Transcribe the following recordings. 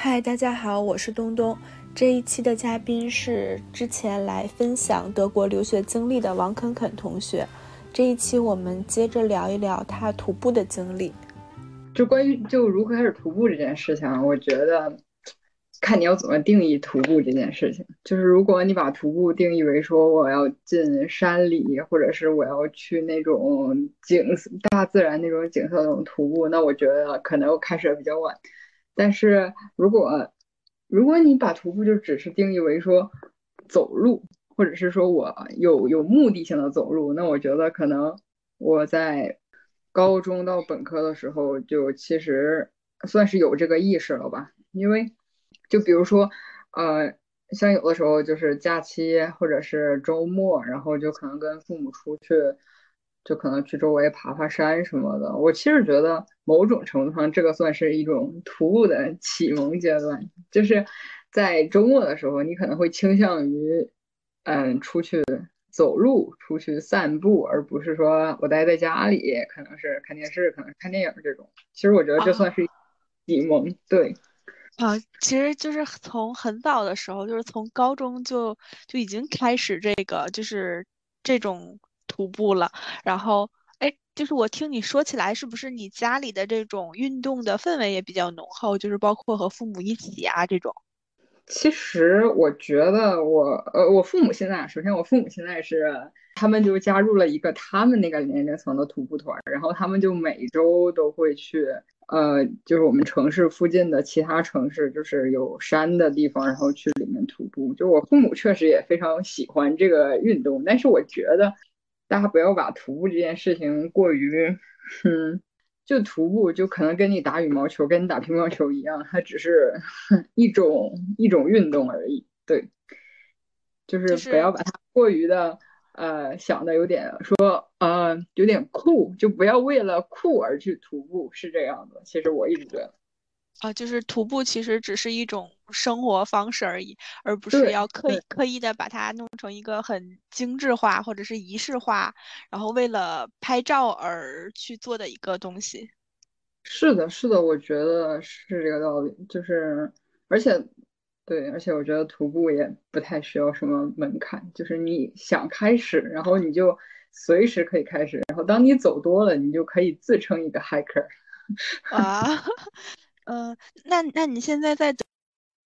嗨，大家好，我是东东。这一期的嘉宾是之前来分享德国留学经历的王肯肯同学。这一期我们接着聊一聊他徒步的经历。就关于就如何开始徒步这件事情，我觉得看你要怎么定义徒步这件事情。就是如果你把徒步定义为说我要进山里，或者是我要去那种景大自然那种景色那种徒步，那我觉得可能开始的比较晚。但是如果如果你把徒步就只是定义为说走路，或者是说我有有目的性的走路，那我觉得可能我在高中到本科的时候就其实算是有这个意识了吧。因为就比如说呃，像有的时候就是假期或者是周末，然后就可能跟父母出去。就可能去周围爬爬山什么的。我其实觉得某种程度上，这个算是一种徒步的 启蒙阶段。就是在周末的时候，你可能会倾向于，嗯，出去走路、出去散步，而不是说我待在家里，可能是看电视，可能是看电影这种。其实我觉得这算是启蒙。对，啊，其实就是从很早的时候，就是从高中就就已经开始这个，就是这种。徒步了，然后哎，就是我听你说起来，是不是你家里的这种运动的氛围也比较浓厚？就是包括和父母一起啊这种。其实我觉得我呃，我父母现在，首先我父母现在是他们就加入了一个他们那个年龄层的徒步团，然后他们就每周都会去呃，就是我们城市附近的其他城市，就是有山的地方，然后去里面徒步。就我父母确实也非常喜欢这个运动，但是我觉得。大家不要把徒步这件事情过于，嗯，就徒步就可能跟你打羽毛球、跟你打乒乓球一样，它只是 一种一种运动而已。对，就是不要把它过于的呃想的有点说呃有点酷，就不要为了酷而去徒步，是这样的。其实我一直觉得。啊，就是徒步其实只是一种生活方式而已，而不是要刻意刻意的把它弄成一个很精致化或者是仪式化，然后为了拍照而去做的一个东西。是的，是的，我觉得是这个道理。就是，而且，对，而且我觉得徒步也不太需要什么门槛，就是你想开始，然后你就随时可以开始，然后当你走多了，你就可以自称一个 hiker。啊。嗯，那那你现在在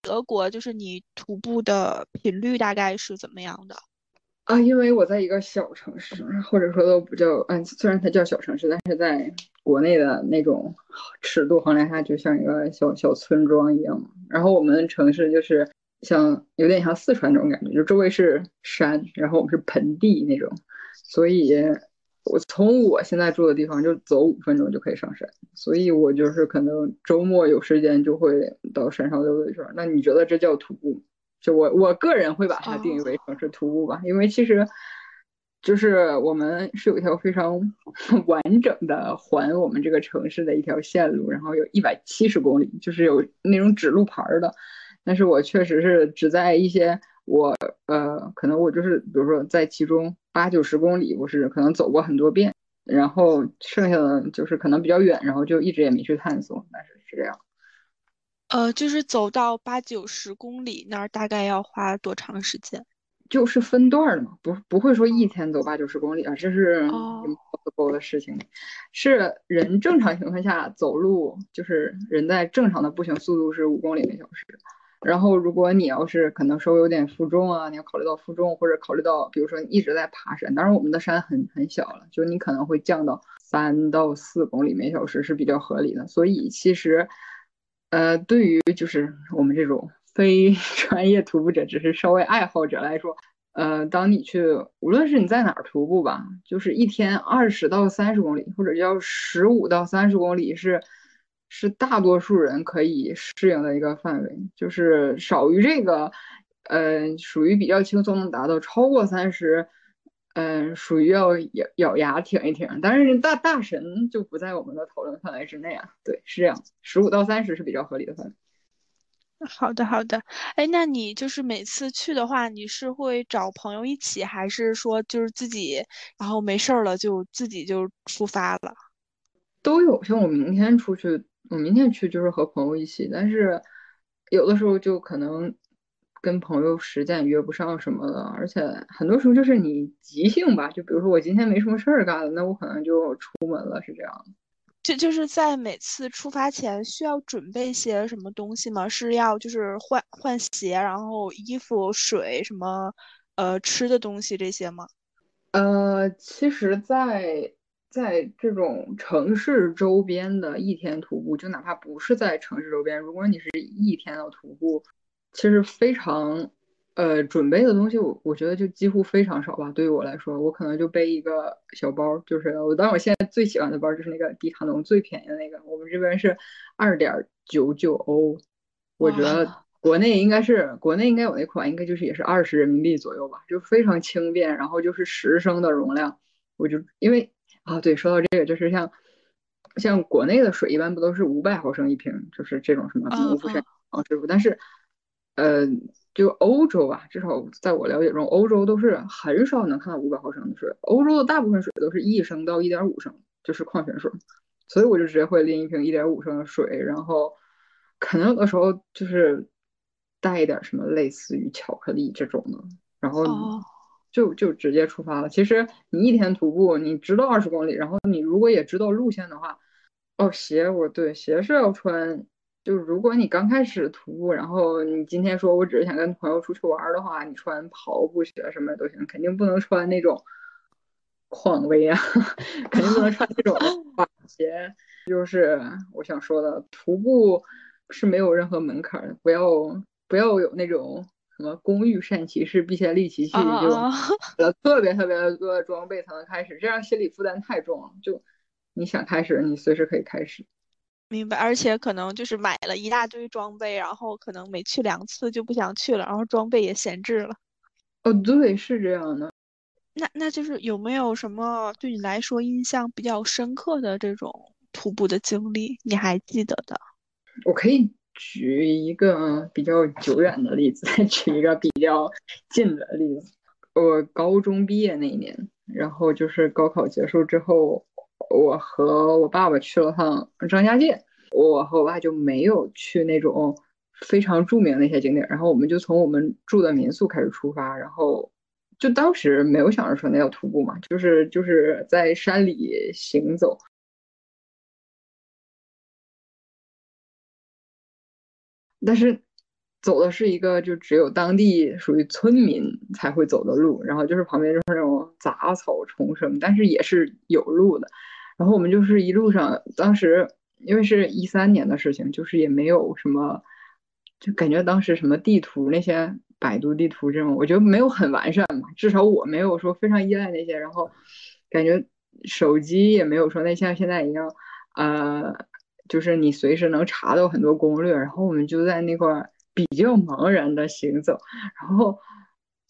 德国，就是你徒步的频率大概是怎么样的？啊，因为我在一个小城市，或者说都不叫，嗯，虽然它叫小城市，但是在国内的那种尺度衡量下，就像一个小小村庄一样。然后我们城市就是像有点像四川那种感觉，就周围是山，然后我们是盆地那种，所以。我从我现在住的地方就走五分钟就可以上山，所以我就是可能周末有时间就会到山上溜达一圈。那你觉得这叫徒步？就我我个人会把它定义为城市徒步吧，因为其实就是我们是有一条非常 完整的环我们这个城市的一条线路，然后有一百七十公里，就是有那种指路牌的。但是我确实是只在一些。我呃，可能我就是，比如说在其中八九十公里，我是可能走过很多遍，然后剩下的就是可能比较远，然后就一直也没去探索，但是是这样。呃，就是走到八九十公里那儿，大概要花多长时间？就是分段的嘛，不不会说一天走八九十公里啊，这是 impossible 的事情。是人正常情况下走路，就是人在正常的步行速度是五公里每小时。然后，如果你要是可能稍微有点负重啊，你要考虑到负重，或者考虑到，比如说你一直在爬山，当然我们的山很很小了，就你可能会降到三到四公里每小时是比较合理的。所以其实，呃，对于就是我们这种 非 专业徒步者，只是稍微爱好者来说，呃，当你去无论是你在哪儿徒步吧，就是一天二十到三十公里，或者叫十五到三十公里是。是大多数人可以适应的一个范围，就是少于这个，呃，属于比较轻松能达到。超过三十，嗯，属于要咬咬牙挺一挺。但是大大神就不在我们的讨论范围之内啊。对，是这样，十五到三十是比较合理的范围。好的，好的。哎，那你就是每次去的话，你是会找朋友一起，还是说就是自己，然后没事儿了就自己就出发了？都有。像我明天出去。我明天去就是和朋友一起，但是有的时候就可能跟朋友时间约不上什么的，而且很多时候就是你即兴吧，就比如说我今天没什么事儿干了，那我可能就出门了，是这样。就就是在每次出发前需要准备些什么东西吗？是要就是换换鞋，然后衣服、水什么，呃，吃的东西这些吗？呃，其实，在在这种城市周边的一天徒步，就哪怕不是在城市周边，如果你是一天的徒步，其实非常。呃，准备的东西我我觉得就几乎非常少吧。对于我来说，我可能就背一个小包，就是我。当然，我现在最喜欢的包就是那个迪卡侬最便宜的那个，我们这边是二点九九欧。我觉得国内应该是国内应该有那款，应该就是也是二十人民币左右吧，就非常轻便，然后就是十升的容量。我就因为啊，对，说到这个，就是像像国内的水一般不都是五百毫升一瓶，就是这种什么农夫山啊师傅，但是呃。就欧洲吧，至少在我了解中，欧洲都是很少能看到五百毫升的水。欧洲的大部分水都是一升到一点五升，就是矿泉水。所以我就直接会拎一瓶一点五升的水，然后可能有的时候就是带一点什么类似于巧克力这种的，然后就就直接出发了。其实你一天徒步，你知道二十公里，然后你如果也知道路线的话，哦，鞋我对鞋是要穿。就如果你刚开始徒步，然后你今天说我只是想跟朋友出去玩的话，你穿跑步鞋什么都行，肯定不能穿那种匡威啊，肯定不能穿那种 板鞋。就是我想说的，徒步是没有任何门槛的，不要不要有那种什么工欲善其事，必先利其器，就呃特别特别多的装备才能开始，这样心理负担太重了。就你想开始，你随时可以开始。明白，而且可能就是买了一大堆装备，然后可能每去两次就不想去了，然后装备也闲置了。哦，对，是这样的。那那就是有没有什么对你来说印象比较深刻的这种徒步的经历，你还记得的？我可以举一个比较久远的例子，再 举一个比较近的例子。我高中毕业那一年，然后就是高考结束之后。我和我爸爸去了趟张家界，我和我爸就没有去那种非常著名的那些景点，然后我们就从我们住的民宿开始出发，然后就当时没有想着说那要徒步嘛，就是就是在山里行走，但是走的是一个就只有当地属于村民才会走的路，然后就是旁边就是那种杂草丛生，但是也是有路的。然后我们就是一路上，当时因为是一三年的事情，就是也没有什么，就感觉当时什么地图那些百度地图这种，我觉得没有很完善嘛，至少我没有说非常依赖那些。然后感觉手机也没有说那像现在一样，呃，就是你随时能查到很多攻略。然后我们就在那块比较茫然的行走，然后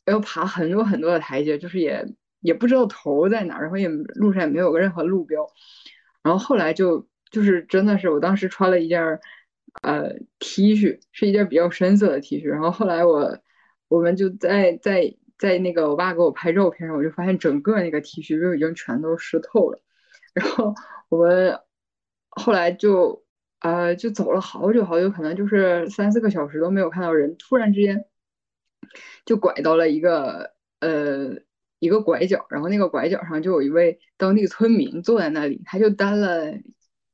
要爬很多很多的台阶，就是也。也不知道头在哪，然后也路上也没有个任何路标，然后后来就就是真的是我当时穿了一件呃 T 恤，是一件比较深色的 T 恤，然后后来我我们就在在在那个我爸给我拍照片上，我就发现整个那个 T 恤就已经全都湿透了，然后我们后来就呃就走了好久好久，可能就是三四个小时都没有看到人，突然之间就拐到了一个呃。一个拐角，然后那个拐角上就有一位当地村民坐在那里，他就担了，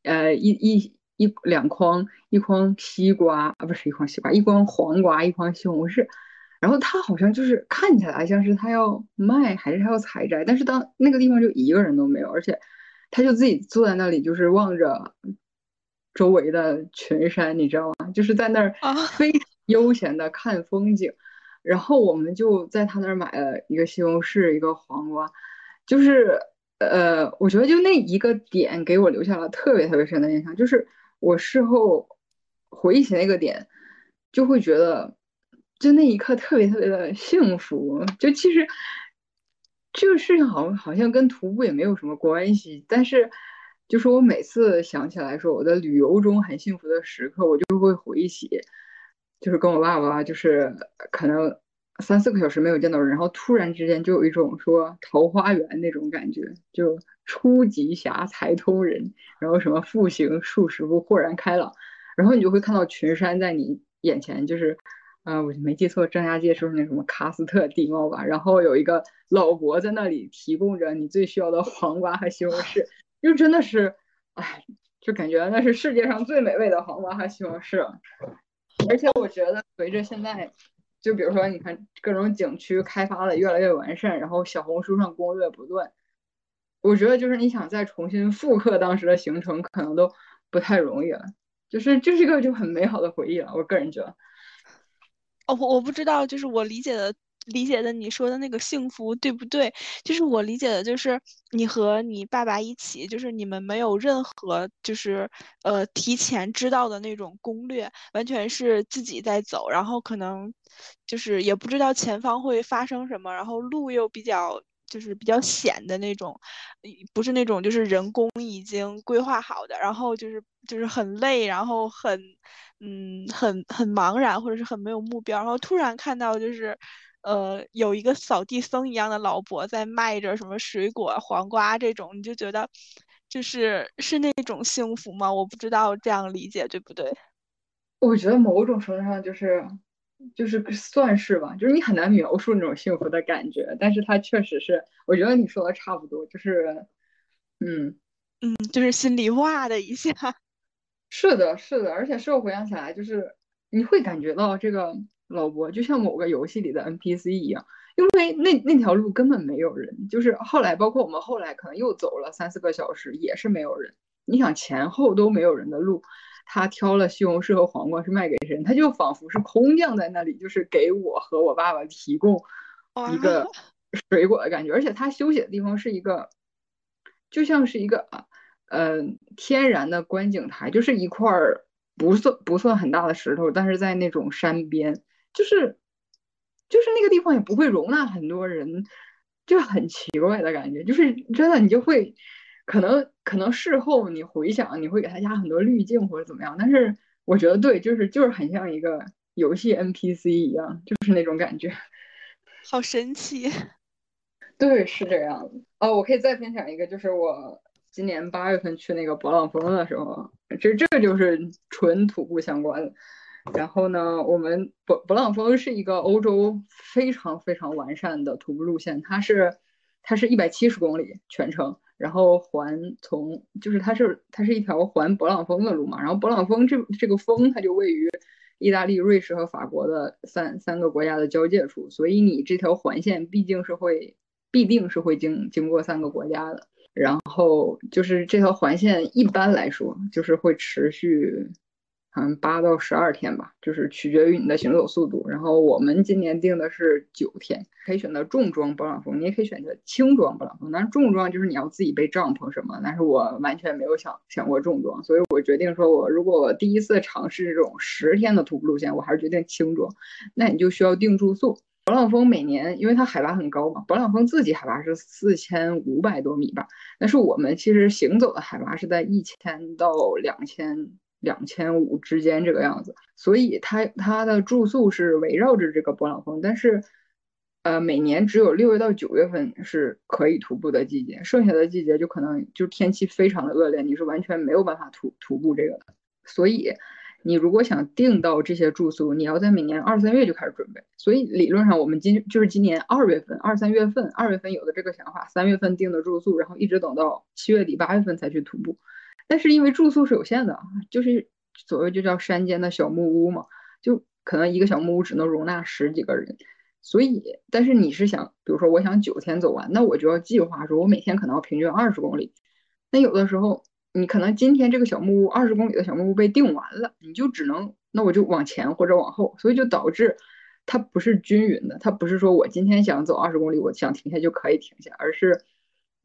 呃，一一一两筐，一筐西瓜啊，不是一筐西瓜，一筐黄瓜，一筐西红柿，然后他好像就是看起来像是他要卖还是他要采摘，但是当那个地方就一个人都没有，而且他就自己坐在那里，就是望着周围的群山，你知道吗？就是在那儿非常悠闲的看风景。然后我们就在他那儿买了一个西红柿，一个黄瓜，就是呃，我觉得就那一个点给我留下了特别特别深的印象。就是我事后回忆起那个点，就会觉得就那一刻特别特别的幸福。就其实这个事情好像好像跟徒步也没有什么关系，但是就是我每次想起来说我的旅游中很幸福的时刻，我就会回忆起。就是跟我爸爸，就是可能三四个小时没有见到人，然后突然之间就有一种说桃花源那种感觉，就初极霞才通人，然后什么复行数十步豁然开朗，然后你就会看到群山在你眼前，就是，呃，我就没记错，张家界是不是那什么喀斯特地貌吧？然后有一个老伯在那里提供着你最需要的黄瓜和西红柿，就真的是，哎，就感觉那是世界上最美味的黄瓜和西红柿。而且我觉得，随着现在，就比如说，你看各种景区开发的越来越完善，然后小红书上攻略不断，我觉得就是你想再重新复刻当时的行程，可能都不太容易了。就是这是一个就很美好的回忆了，我个人觉得。哦，我我不知道，就是我理解的。理解的你说的那个幸福对不对？就是我理解的，就是你和你爸爸一起，就是你们没有任何就是呃提前知道的那种攻略，完全是自己在走，然后可能就是也不知道前方会发生什么，然后路又比较就是比较险的那种，不是那种就是人工已经规划好的，然后就是就是很累，然后很嗯很很茫然或者是很没有目标，然后突然看到就是。呃，有一个扫地僧一样的老伯在卖着什么水果、黄瓜这种，你就觉得就是是那种幸福吗？我不知道这样理解对不对？我觉得某种程度上就是就是算是吧，就是你很难描述那种幸福的感觉，但是它确实是，我觉得你说的差不多，就是嗯嗯，就是心里哇的一下。是的，是的，而且事后回想起来，就是你会感觉到这个。老伯就像某个游戏里的 NPC 一样，因为那那条路根本没有人，就是后来包括我们后来可能又走了三四个小时，也是没有人。你想前后都没有人的路，他挑了西红柿和黄瓜是卖给谁？他就仿佛是空降在那里，就是给我和我爸爸提供一个水果的感觉。而且他休息的地方是一个，就像是一个呃天然的观景台，就是一块儿不算不算很大的石头，但是在那种山边。就是，就是那个地方也不会容纳很多人，就很奇怪的感觉。就是真的，你就会可能可能事后你回想，你会给他加很多滤镜或者怎么样。但是我觉得对，就是就是很像一个游戏 NPC 一样，就是那种感觉。好神奇。对，是这样的。哦，我可以再分享一个，就是我今年八月份去那个勃朗峰的时候，这这就是纯徒步相关的。然后呢，我们勃勃朗峰是一个欧洲非常非常完善的徒步路线，它是它是一百七十公里全程，然后环从就是它是它是一条环勃朗峰的路嘛，然后勃朗峰这这个峰它就位于意大利、瑞士和法国的三三个国家的交界处，所以你这条环线毕竟是会必定是会经经过三个国家的，然后就是这条环线一般来说就是会持续。嗯，八到十二天吧，就是取决于你的行走速度。然后我们今年定的是九天，可以选择重装勃朗峰，你也可以选择轻装勃朗峰。但是重装就是你要自己背帐篷什么。但是我完全没有想想过重装，所以我决定说，我如果我第一次尝试这种十天的徒步路线，我还是决定轻装。那你就需要订住宿。勃朗峰每年因为它海拔很高嘛，勃朗峰自己海拔是四千五百多米吧，但是我们其实行走的海拔是在一千到两千。两千五之间这个样子，所以它它的住宿是围绕着这个勃朗峰，但是，呃，每年只有六月到九月份是可以徒步的季节，剩下的季节就可能就天气非常的恶劣，你是完全没有办法徒徒步这个的。所以，你如果想订到这些住宿，你要在每年二三月就开始准备。所以理论上，我们今就是今年二月份、二三月份、二月份有的这个想法，三月份订的住宿，然后一直等到七月底八月份才去徒步。但是因为住宿是有限的，就是所谓就叫山间的小木屋嘛，就可能一个小木屋只能容纳十几个人，所以，但是你是想，比如说我想九天走完，那我就要计划说，我每天可能要平均二十公里。那有的时候你可能今天这个小木屋二十公里的小木屋被订完了，你就只能那我就往前或者往后，所以就导致它不是均匀的，它不是说我今天想走二十公里，我想停下就可以停下，而是。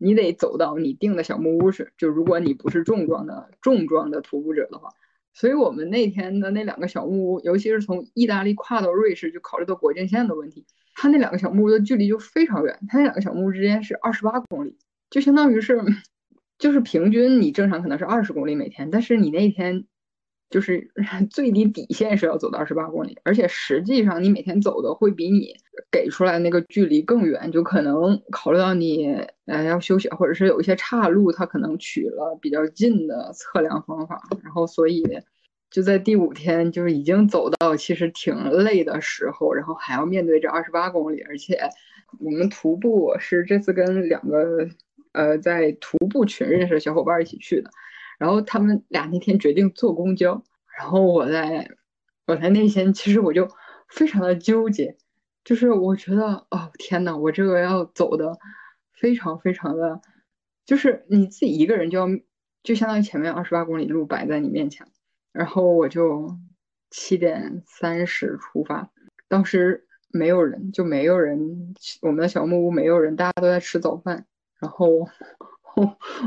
你得走到你订的小木屋去，就如果你不是重装的重装的徒步者的话，所以我们那天的那两个小木屋，尤其是从意大利跨到瑞士，就考虑到国境线的问题，它那两个小木屋的距离就非常远，它那两个小木屋之间是二十八公里，就相当于是，就是平均你正常可能是二十公里每天，但是你那天。就是 最低底线是要走到二十八公里，而且实际上你每天走的会比你给出来那个距离更远，就可能考虑到你呃要休息，或者是有一些岔路，它可能取了比较近的测量方法，然后所以就在第五天，就是已经走到其实挺累的时候，然后还要面对这二十八公里，而且我们徒步是这次跟两个呃在徒步群认识的小伙伴一起去的，然后他们俩那天决定坐公交，然后我在我在那天其实我就非常的纠结，就是我觉得哦天呐，我这个要走的非常非常的，就是你自己一个人就要就相当于前面二十八公里路摆在你面前。然后我就七点三十出发，当时没有人，就没有人，我们的小木屋没有人，大家都在吃早饭。然后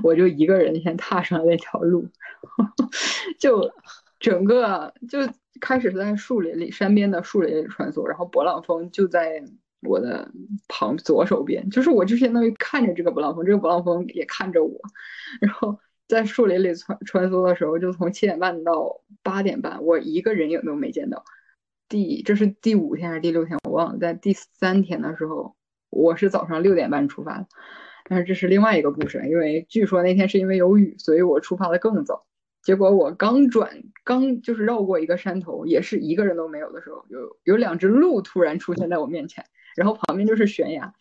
我就一个人先踏上了那条路，就整个就开始在树林里、山边的树林里穿梭，然后勃朗峰就在我的旁左手边，就是我就相当于看着这个勃朗峰，这个勃朗峰也看着我，然后。在树林里穿穿梭的时候，就从七点半到八点半，我一个人影都没见到。第这是第五天还是第六天，我忘了。在第三天的时候，我是早上六点半出发的，但是这是另外一个故事，因为据说那天是因为有雨，所以我出发的更早。结果我刚转，刚就是绕过一个山头，也是一个人都没有的时候，有有两只鹿突然出现在我面前。然后旁边就是悬崖，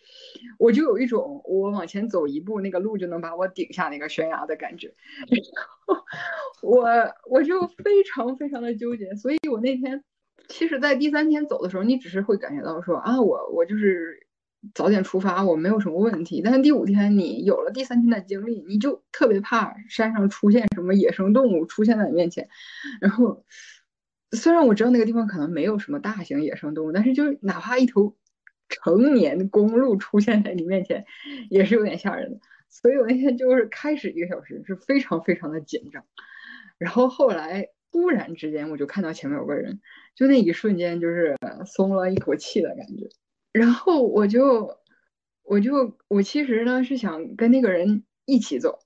我就有一种我往前走一步，那个鹿就能把我顶下那个悬崖的感觉。然后我我就非常非常的纠结，所以我那天其实，在第三天走的时候，你只是会感觉到说啊，我我就是早点出发，我没有什么问题。但是第五天你有了第三天的经历，你就特别怕山上出现什么野生动物出现在你面前。然后虽然我知道那个地方可能没有什么大型野生动物，但是就哪怕一头。成年公鹿出现在你面前，也是有点吓人的。所以我那天就是开始一个小时是非常非常的紧张，然后后来突然之间我就看到前面有个人，就那一瞬间就是松了一口气的感觉。然后我就我就我其实呢是想跟那个人一起走，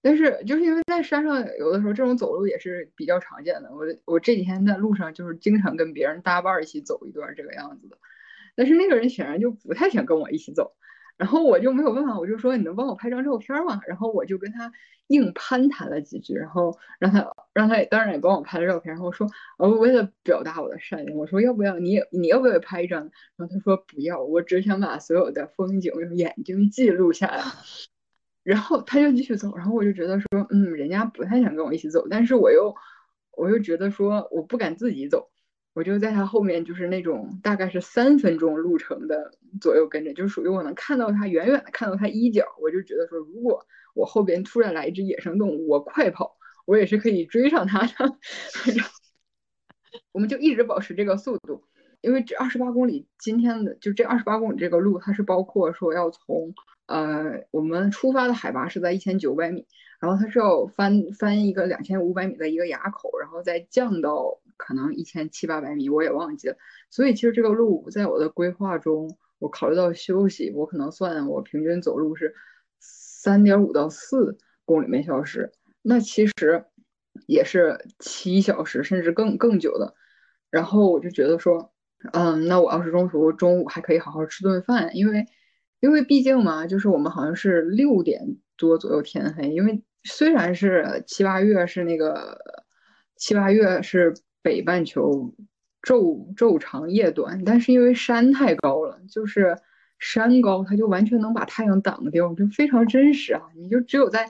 但是就是因为在山上有的时候这种走路也是比较常见的。我我这几天在路上就是经常跟别人搭伴一起走一段这个样子的。但是那个人显然就不太想跟我一起走，然后我就没有办法，我就说你能帮我拍张照片吗？然后我就跟他硬攀谈了几句，然后让他让他也当然也帮我拍了照片。然后我说，呃，为了表达我的善意，我说要不要你也你要不要拍一张？然后他说不要，我只想把所有的风景用眼睛记录下来。然后他就继续走，然后我就觉得说，嗯，人家不太想跟我一起走，但是我又我又觉得说我不敢自己走。我就在他后面，就是那种大概是三分钟路程的左右跟着，就属于我能看到他远远的看到他衣角，我就觉得说，如果我后边突然来一只野生动物，我快跑，我也是可以追上他的。我们就一直保持这个速度，因为这二十八公里，今天的就这二十八公里这个路，它是包括说要从呃我们出发的海拔是在一千九百米，然后它是要翻翻一个两千五百米的一个垭口，然后再降到。可能一千七八百米，我也忘记了。所以其实这个路在我的规划中，我考虑到休息，我可能算我平均走路是三点五到四公里每小时，那其实也是七小时甚至更更久的。然后我就觉得说，嗯，那我要是中途中午还可以好好吃顿饭，因为因为毕竟嘛，就是我们好像是六点多左右天黑，因为虽然是七八月是那个七八月是。北半球昼昼长夜短，但是因为山太高了，就是山高，它就完全能把太阳挡掉，就非常真实啊！你就只有在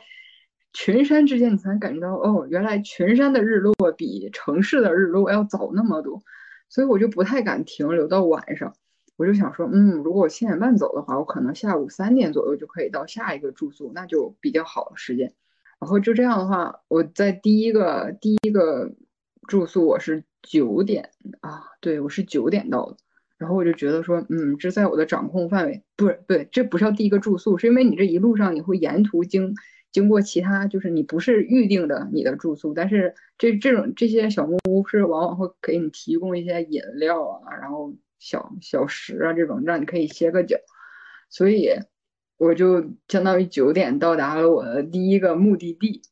群山之间，你才能感觉到哦，原来群山的日落比城市的日落要早那么多。所以我就不太敢停留到晚上，我就想说，嗯，如果我七点半走的话，我可能下午三点左右就可以到下一个住宿，那就比较好的时间。然后就这样的话，我在第一个第一个。住宿我是九点啊，对我是九点到的，然后我就觉得说，嗯，这在我的掌控范围，不是对，这不是第一个住宿，是因为你这一路上你会沿途经经过其他，就是你不是预定的你的住宿，但是这这种这些小木屋是往往会给你提供一些饮料啊，然后小小食啊这种，让你可以歇个脚，所以我就相当于九点到达了我的第一个目的地，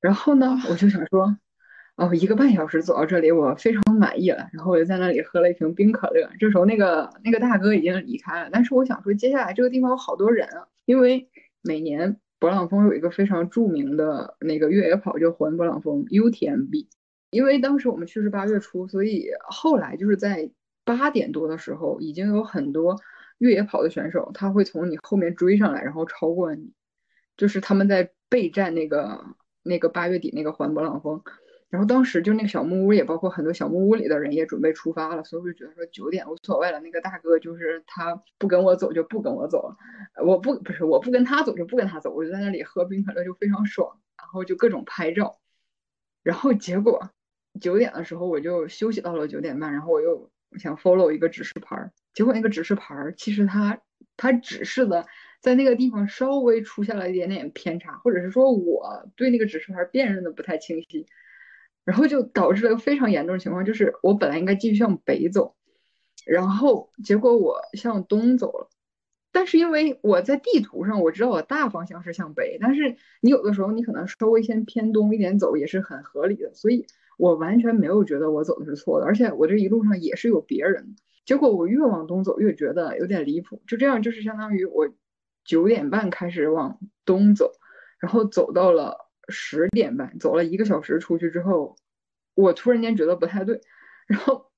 然后呢，我就想说。哦，一个半小时走到这里，我非常满意了。然后我就在那里喝了一瓶冰可乐。这时候，那个那个大哥已经离开了。但是我想说，接下来这个地方有好多人啊，因为每年勃朗峰有一个非常著名的那个越野跑，叫环勃朗峰 UTMB。因为当时我们去是八月初，所以后来就是在八点多的时候，已经有很多越野跑的选手，他会从你后面追上来，然后超过你，就是他们在备战那个那个八月底那个环勃朗峰。然后当时就那个小木屋，也包括很多小木屋里的人也准备出发了，所以我就觉得说九点无所谓了。那个大哥就是他不跟我走就不跟我走了，我不不是我不跟他走就不跟他走，我就在那里喝冰可乐就非常爽，然后就各种拍照。然后结果九点的时候我就休息到了九点半，然后我又想 follow 一个指示牌，结果那个指示牌其实它它指示的在那个地方稍微出现了一点点偏差，或者是说我对那个指示牌辨认的不太清晰。然后就导致了非常严重的情况，就是我本来应该继续向北走，然后结果我向东走了。但是因为我在地图上我知道我大方向是向北，但是你有的时候你可能稍微先偏东一点走也是很合理的，所以我完全没有觉得我走的是错的，而且我这一路上也是有别人。结果我越往东走越觉得有点离谱，就这样就是相当于我九点半开始往东走，然后走到了。十点半走了一个小时出去之后，我突然间觉得不太对，然后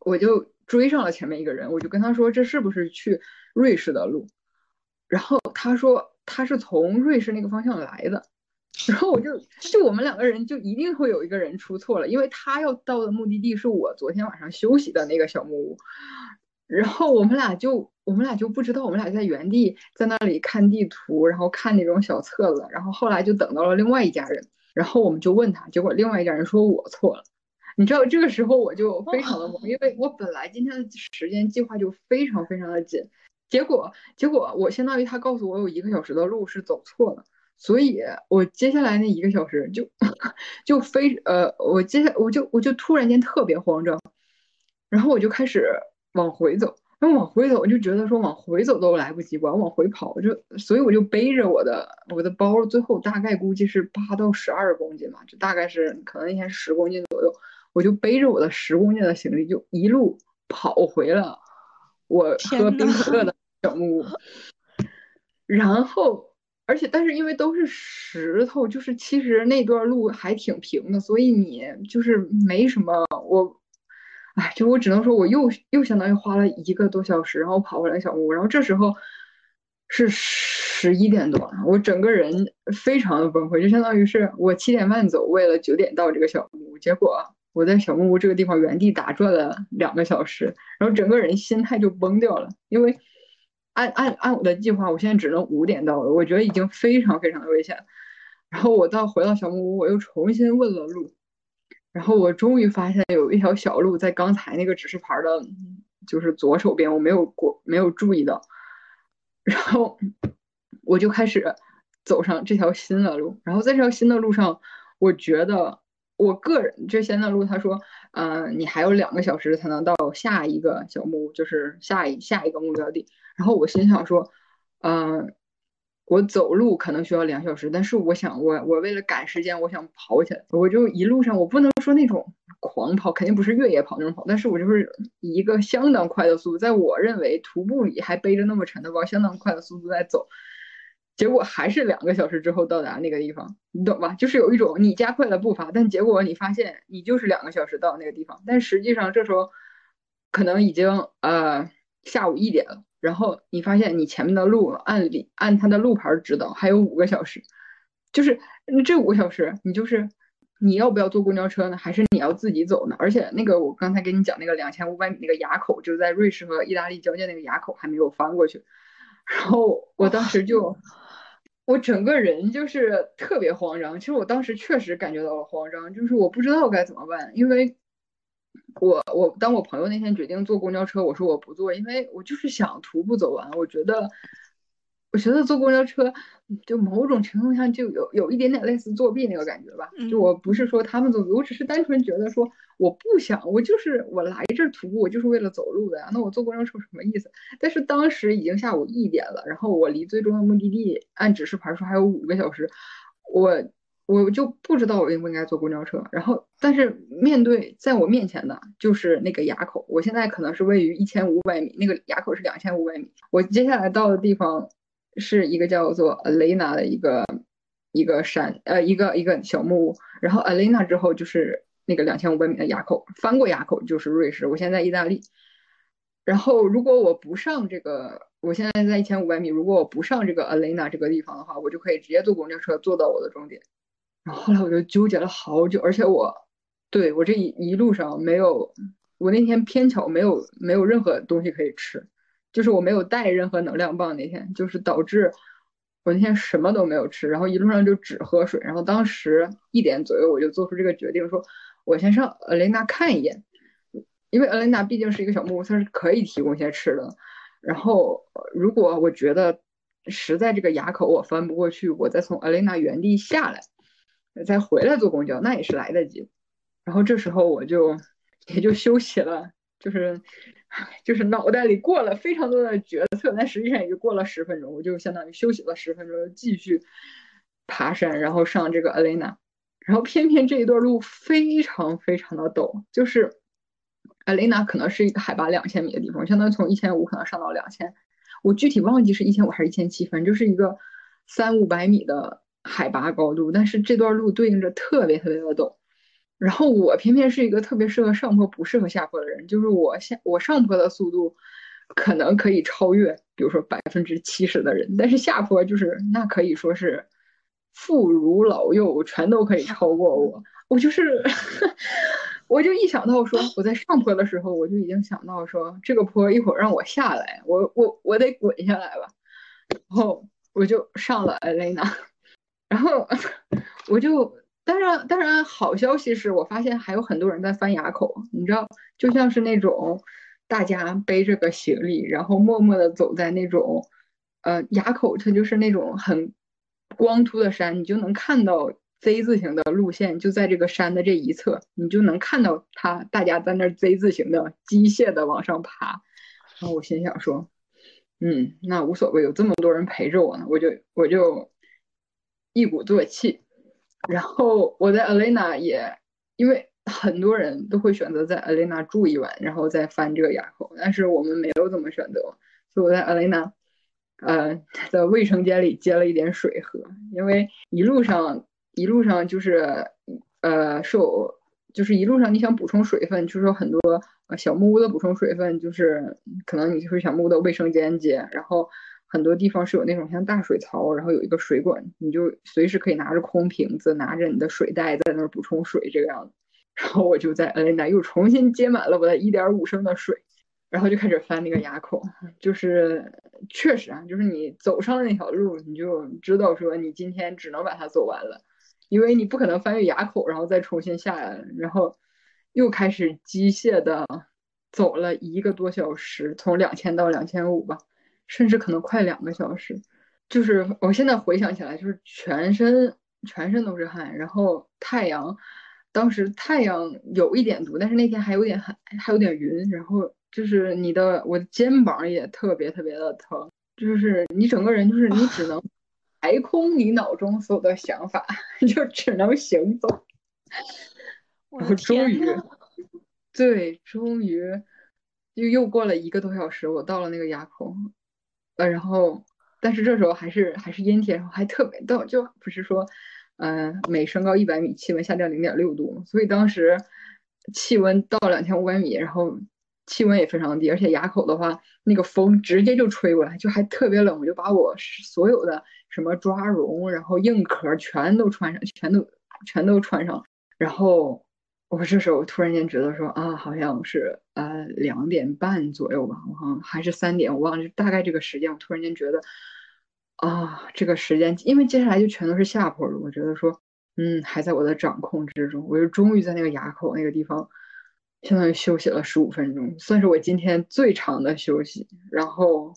我就追上了前面一个人，我就跟他说这是不是去瑞士的路？然后他说他是从瑞士那个方向来的，然后我就就我们两个人就一定会有一个人出错了，因为他要到的目的地是我昨天晚上休息的那个小木屋。然后我们俩就我们俩就不知道，我们俩在原地在那里看地图，然后看那种小册子，然后后来就等到了另外一家人，然后我们就问他，结果另外一家人说我错了。你知道这个时候我就非常的懵，因为我本来今天的时间计划就非常非常的紧，结果结果我相当于他告诉我有一个小时的路是走错了，所以我接下来那一个小时就 就非呃我接下我就我就突然间特别慌张，然后我就开始。往回走，然后往回走，我就觉得说往回走都来不及，我要往回跑，就所以我就背着我的我的包，最后大概估计是八到十二公斤嘛，就大概是可能一天十公斤左右，我就背着我的十公斤的行李，就一路跑回了我喝冰可乐的小木屋。然后，而且但是因为都是石头，就是其实那段路还挺平的，所以你就是没什么我。哎，就我只能说，我又又相当于花了一个多小时，然后跑回来小木屋，然后这时候是十一点多，我整个人非常的崩溃，就相当于是我七点半走，为了九点到这个小木屋，结果我在小木屋这个地方原地打转了两个小时，然后整个人心态就崩掉了，因为按按按我的计划，我现在只能五点到了，我觉得已经非常非常的危险，然后我到回到小木屋，我又重新问了路。然后我终于发现有一条小路在刚才那个指示牌的，就是左手边，我没有过，没有注意到。然后我就开始走上这条新的路。然后在这条新的路上，我觉得我个人这新的路，他说，嗯，你还有两个小时才能到下一个小木屋，就是下一下一个目标地。然后我心想说，嗯。我走路可能需要两小时，但是我想，我我为了赶时间，我想跑起来，我就一路上我不能说那种狂跑，肯定不是越野跑那种跑，但是我就是以一个相当快的速度，在我认为徒步里还背着那么沉的包，相当快的速度在走，结果还是两个小时之后到达那个地方，你懂吧？就是有一种你加快了步伐，但结果你发现你就是两个小时到那个地方，但实际上这时候可能已经呃下午一点了。然后你发现你前面的路按理按它的路牌指导还有五个小时，就是这五个小时你就是你要不要坐公交车呢？还是你要自己走呢？而且那个我刚才跟你讲那个两千五百米那个垭口，就在瑞士和意大利交界那个垭口还没有翻过去。然后我当时就我整个人就是特别慌张。其实我当时确实感觉到了慌张，就是我不知道该怎么办，因为。我我当我朋友那天决定坐公交车，我说我不坐，因为我就是想徒步走完。我觉得，我觉得坐公交车就某种程度上就有有一点点类似作弊那个感觉吧。就我不是说他们作弊，我只是单纯觉得说我不想，我就是我来这儿徒步，我就是为了走路的呀。那我坐公交车什么意思？但是当时已经下午一点了，然后我离最终的目的地按指示牌说还有五个小时，我。我就不知道我应不应该坐公交车，然后但是面对在我面前的就是那个垭口，我现在可能是位于一千五百米，那个垭口是两千五百米，我接下来到的地方是一个叫做 Alena 的一个一个山，呃，一个一个小木屋，然后 Alena 之后就是那个两千五百米的垭口，翻过垭口就是瑞士。我现在在意大利。然后如果我不上这个，我现在在一千五百米，如果我不上这个 Alena 这个地方的话，我就可以直接坐公交车坐到我的终点。然后后来我就纠结了好久，而且我对我这一一路上没有，我那天偏巧没有没有任何东西可以吃，就是我没有带任何能量棒那天，就是导致我那天什么都没有吃，然后一路上就只喝水。然后当时一点左右我就做出这个决定，说我先上 Alena 看一眼。因为 Alena 毕竟是一个小木屋，它是可以提供一些吃的。然后，如果我觉得实在这个垭口我翻不过去，我再从 Alena 原地下来，再回来坐公交，那也是来得及。然后这时候我就也就休息了，就是就是脑袋里过了非常多的决策，但实际上也就过了十分钟，我就相当于休息了十分钟，继续爬山，然后上这个 Alena。然后偏偏这一段路非常非常的陡，就是。艾雷娜可能是一个海拔两千米的地方，相当于从一千五可能上到两千，我具体忘记是一千五还是一千七，反正就是一个三五百米的海拔高度。但是这段路对应着特别特别的陡，然后我偏偏是一个特别适合上坡不适合下坡的人，就是我下我上坡的速度可能可以超越，比如说百分之七十的人，但是下坡就是那可以说是妇孺老幼全都可以超过我，我就是。我就一想到说我在上坡的时候，我就已经想到说这个坡一会儿让我下来，我我我得滚下来吧。然后我就上了 Elena，然后我就当然当然好消息是我发现还有很多人在翻垭口，你知道，就像是那种大家背着个行李，然后默默的走在那种呃垭口，它就是那种很光秃的山，你就能看到。Z 字形的路线就在这个山的这一侧，你就能看到它，大家在那 Z 字形的机械的往上爬。然后我心想说，嗯，那无所谓，有这么多人陪着我呢，我就我就一鼓作气。然后我在 Alena 也，因为很多人都会选择在 Alena 住一晚，然后再翻这个垭口，但是我们没有这么选择，所以我在 Alena，呃，的卫生间里接了一点水喝，因为一路上。一路上就是，呃，受就是一路上你想补充水分，就是说很多小木屋的补充水分，就是可能你会小木屋的卫生间接，然后很多地方是有那种像大水槽，然后有一个水管，你就随时可以拿着空瓶子，拿着你的水袋在那儿补充水这个样子。然后我就在 N 那又重新接满了我的一点五升的水，然后就开始翻那个垭口，就是确实啊，就是你走上那条路，你就知道说你今天只能把它走完了。因为你不可能翻越垭口，然后再重新下来，然后又开始机械的走了一个多小时，从两千到两千五吧，甚至可能快两个小时。就是我现在回想起来，就是全身全身都是汗，然后太阳，当时太阳有一点毒，但是那天还有点还还有点云，然后就是你的我的肩膀也特别特别的疼，就是你整个人就是你只能。排空你脑中所有的想法，就只能行走。然后终于，对，终于又又过了一个多小时，我到了那个垭口。呃，然后，但是这时候还是还是阴天，还特别到就不是说，嗯，每升高一百米，气温下降零点六度，所以当时气温到两千五百米，然后气温也非常低，而且垭口的话，那个风直接就吹过来，就还特别冷，我就把我所有的。什么抓绒，然后硬壳全都穿上，全都全都穿上。然后我这时候突然间觉得说啊，好像是呃两点半左右吧，我好像还是三点，我忘了，大概这个时间。我突然间觉得啊，这个时间，因为接下来就全都是下坡路，我觉得说嗯还在我的掌控之中。我就终于在那个垭口那个地方，相当于休息了十五分钟，算是我今天最长的休息。然后。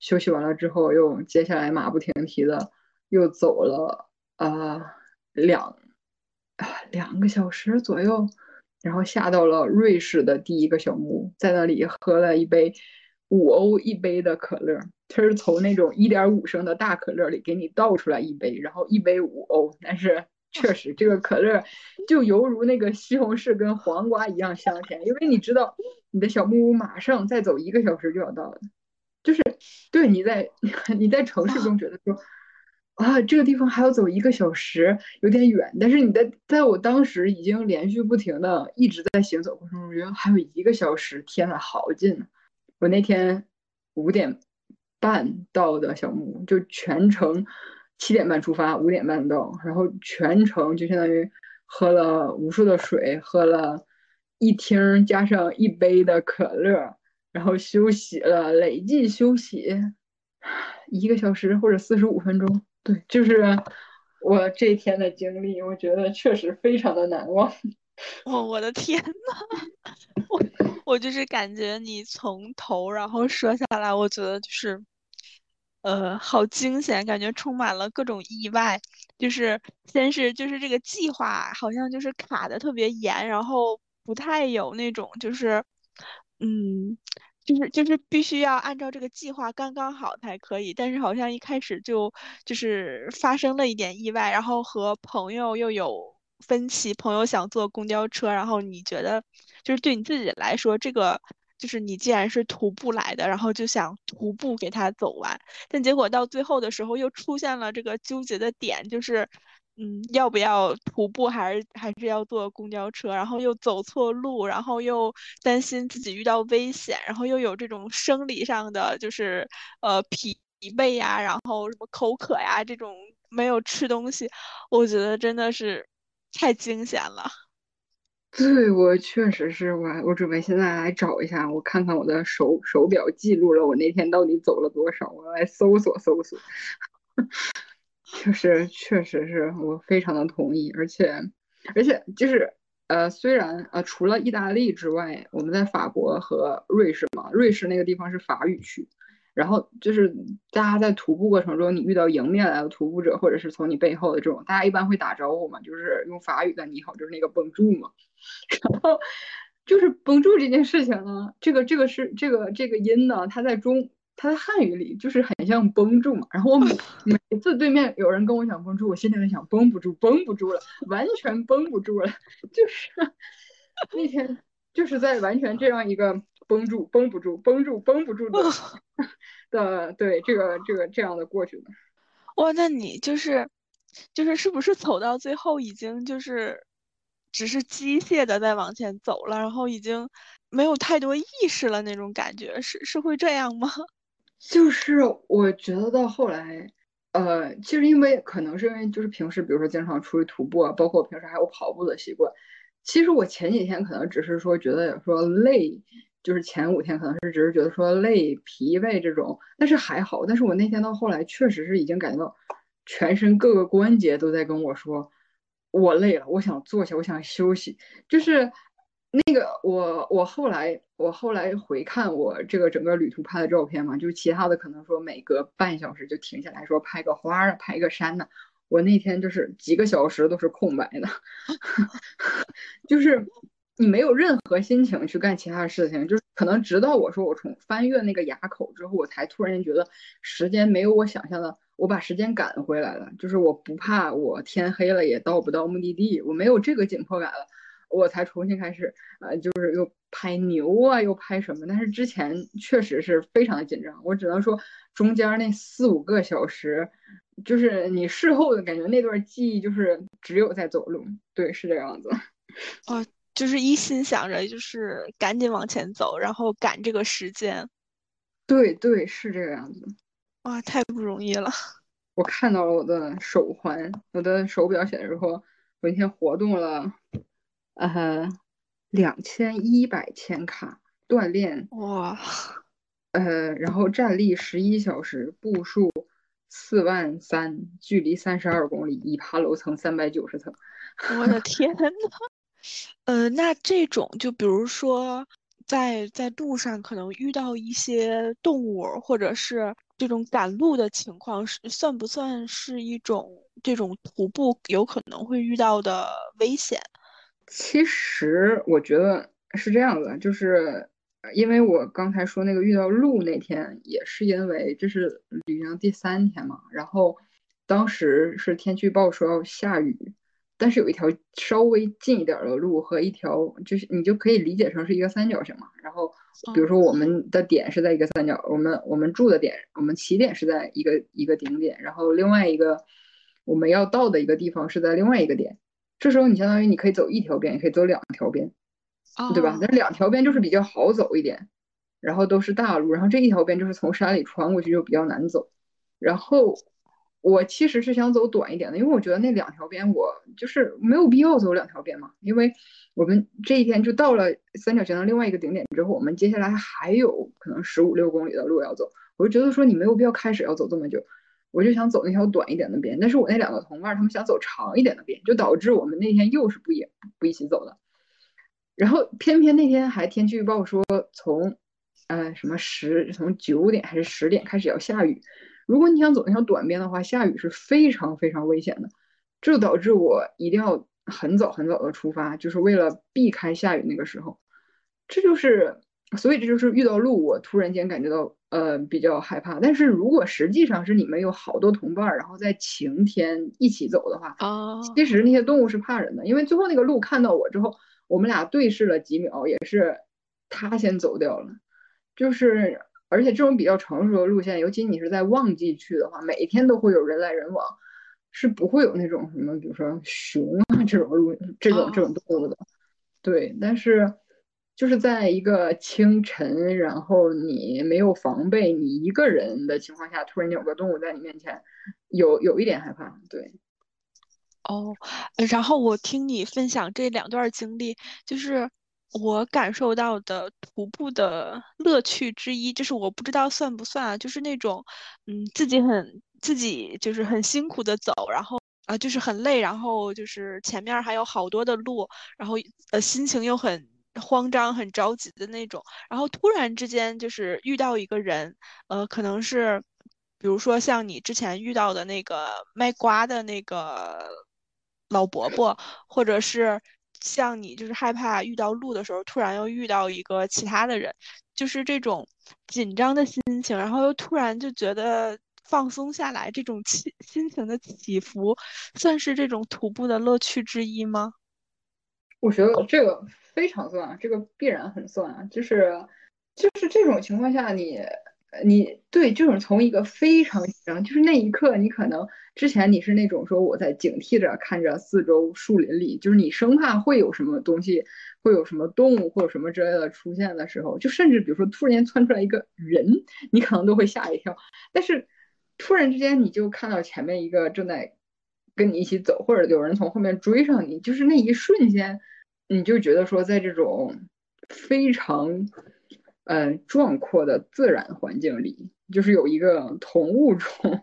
休息完了之后，又接下来马不停蹄的又走了啊两两个小时左右，然后下到了瑞士的第一个小木屋，在那里喝了一杯五欧一杯的可乐，它是从那种一点五升的大可乐里给你倒出来一杯，然后一杯五欧，但是 确实这个可乐就犹如那个西红柿跟黄瓜一样香甜，因为你知道你的小木屋马上再走一个小时就要到了。就是对你在 你在城市中觉得说啊，这个地方还要走一个小时，有点远。但是你在在我当时已经连续不停的一直在行走过程中，觉得还有一个小时，天呐，好近！我那天五点半到的小木屋，就全程七点半出发，五点半到，然后全程就相当于喝了无数的水，喝了一听加上一杯的可乐，然后休息了，累计休息一个小时或者四十五分钟。对，就是我这一天的经历，我觉得确实非常的难忘。我 我的天呐，我我就是感觉你从头然后说下来，我觉得就是呃好惊险，感觉充满了各种意外。就是先是就是这个计划好像就是卡的特别严，然后不太有那种就是嗯。就是就是必须要按照这个计划刚刚好才可以，但是好像一开始就就是发生了一点意外，然后和朋友又有分歧，朋友想坐公交车，然后你觉得就是对你自己来说，这个就是你既然是徒步来的，然后就想徒步给他走完，但结果到最后的时候又出现了这个纠结的点，就是。嗯，要不要徒步，还是还是要坐公交车？然后又走错路，然后又担心自己遇到危险，然后又有这种生理上的，就是呃疲惫呀，然后什么口渴呀，这种没有吃东西，我觉得真的是太惊险了。对我确实是我，我准备现在来找一下，我看看我的手手表记录了我那天到底走了多少，我来搜索搜索。就是确实是我非常的同意，而且而且就是呃，虽然呃，除了意大利之外，我们在法国和瑞士嘛，瑞士那个地方是法语区，然后就是大家在徒步过程中，你遇到迎面来的徒步者，或者是从你背后的这种，大家一般会打招呼嘛，就是用法语的你好，就是那个绷住嘛，然后就是绷住这件事情呢，这个这个是这个这个音呢，它在中。它在汉语里就是很像绷住嘛，然后我每 每次对面有人跟我讲绷住，我心里在想绷不住，绷不住了，完全绷不住了，就是那天就是在完全这样一个绷住、绷不住、绷住、绷不住的 的对这个这个这样的过去的。哇，那你就是就是是不是走到最后已经就是只是机械的在往前走了，然后已经没有太多意识了那种感觉，是是会这样吗？就是我觉得到后来，呃，其实因为可能是因为就是平时比如说经常出去徒步啊，包括平时还有跑步的习惯。其实我前几天可能只是说觉得说累，就是前五天可能是只是觉得说累、疲惫这种，但是还好。但是我那天到后来确实是已经感觉到全身各个关节都在跟我说，我累了，我想坐下，我想休息，就是。那个我我后来我后来回看我这个整个旅途拍的照片嘛，就是其他的可能说每隔半小时就停下来说拍个花儿拍个山呢，我那天就是几个小时都是空白的，就是你没有任何心情去干其他的事情，就是可能直到我说我从翻越那个垭口之后，我才突然间觉得时间没有我想象的，我把时间赶回来了，就是我不怕我天黑了也到不到目的地，我没有这个紧迫感了。我才重新开始，呃，就是又拍牛啊，又拍什么？但是之前确实是非常的紧张。我只能说，中间那四五个小时，就是你事后的感觉，那段记忆就是只有在走路。对，是这样子。哦，就是一心想着就是赶紧往前走，然后赶这个时间。对对，是这个样子。哇，太不容易了。我看到了我的手环，我的手表显示说，我那天活动了。呃，两千一百千卡锻炼哇，呃，然后站立十一小时，步数四万三，距离三十二公里，已爬楼层三百九十层。我的天 呐，呃，那这种就比如说在在路上可能遇到一些动物，或者是这种赶路的情况，是算不算是一种这种徒步有可能会遇到的危险？其实我觉得是这样的，就是因为我刚才说那个遇到鹿那天，也是因为这是旅行第三天嘛，然后当时是天气预报说要下雨，但是有一条稍微近一点的路和一条，就是你就可以理解成是一个三角形嘛。然后，比如说我们的点是在一个三角，我们我们住的点，我们起点是在一个一个顶点，然后另外一个我们要到的一个地方是在另外一个点。这时候你相当于你可以走一条边，也可以走两条边，对吧？那两条边就是比较好走一点，然后都是大路，然后这一条边就是从山里穿过去就比较难走，然后。我其实是想走短一点的，因为我觉得那两条边我就是没有必要走两条边嘛。因为我们这一天就到了三角形的另外一个顶点之后，我们接下来还有可能十五六公里的路要走。我就觉得说你没有必要开始要走这么久，我就想走那条短一点的边。但是我那两个同伴他们想走长一点的边，就导致我们那天又是不也不一起走的。然后偏偏那天还天气预报说从，呃什么十从九点还是十点开始要下雨。如果你想走那条短边的话，下雨是非常非常危险的，这就导致我一定要很早很早的出发，就是为了避开下雨那个时候。这就是，所以这就是遇到路，我突然间感觉到呃比较害怕。但是如果实际上是你们有好多同伴，然后在晴天一起走的话，啊，其实那些动物是怕人的，因为最后那个鹿看到我之后，我们俩对视了几秒，也是它先走掉了，就是。而且这种比较成熟的路线，尤其你是在旺季去的话，每天都会有人来人往，是不会有那种什么，比如说熊啊这种路这种这种动物的。对，但是就是在一个清晨，然后你没有防备，你一个人的情况下，突然有个动物在你面前，有有一点害怕。对。哦，然后我听你分享这两段经历，就是。我感受到的徒步的乐趣之一，就是我不知道算不算啊，就是那种，嗯，自己很自己就是很辛苦的走，然后啊就是很累，然后就是前面还有好多的路，然后呃心情又很慌张、很着急的那种，然后突然之间就是遇到一个人，呃，可能是比如说像你之前遇到的那个卖瓜的那个老伯伯，或者是。像你就是害怕遇到路的时候，突然又遇到一个其他的人，就是这种紧张的心情，然后又突然就觉得放松下来，这种起心情的起伏，算是这种徒步的乐趣之一吗？我觉得这个非常算啊，这个必然很算啊，就是就是这种情况下你。你对就是从一个非常紧张，就是那一刻，你可能之前你是那种说我在警惕着看着四周树林里，就是你生怕会有什么东西，会有什么动物或者什么之类的出现的时候，就甚至比如说突然间窜出来一个人，你可能都会吓一跳。但是突然之间你就看到前面一个正在跟你一起走，或者有人从后面追上你，就是那一瞬间，你就觉得说在这种非常。呃，壮阔的自然环境里，就是有一个同物种